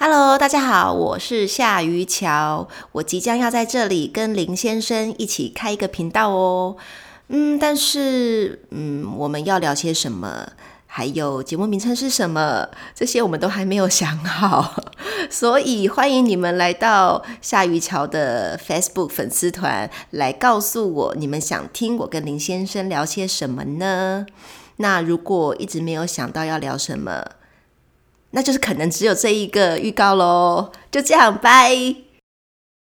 Hello，大家好，我是夏于乔，我即将要在这里跟林先生一起开一个频道哦。嗯，但是，嗯，我们要聊些什么？还有节目名称是什么？这些我们都还没有想好，所以欢迎你们来到夏于乔的 Facebook 粉丝团，来告诉我你们想听我跟林先生聊些什么呢？那如果一直没有想到要聊什么，那就是可能只有这一个预告喽，就这样，拜。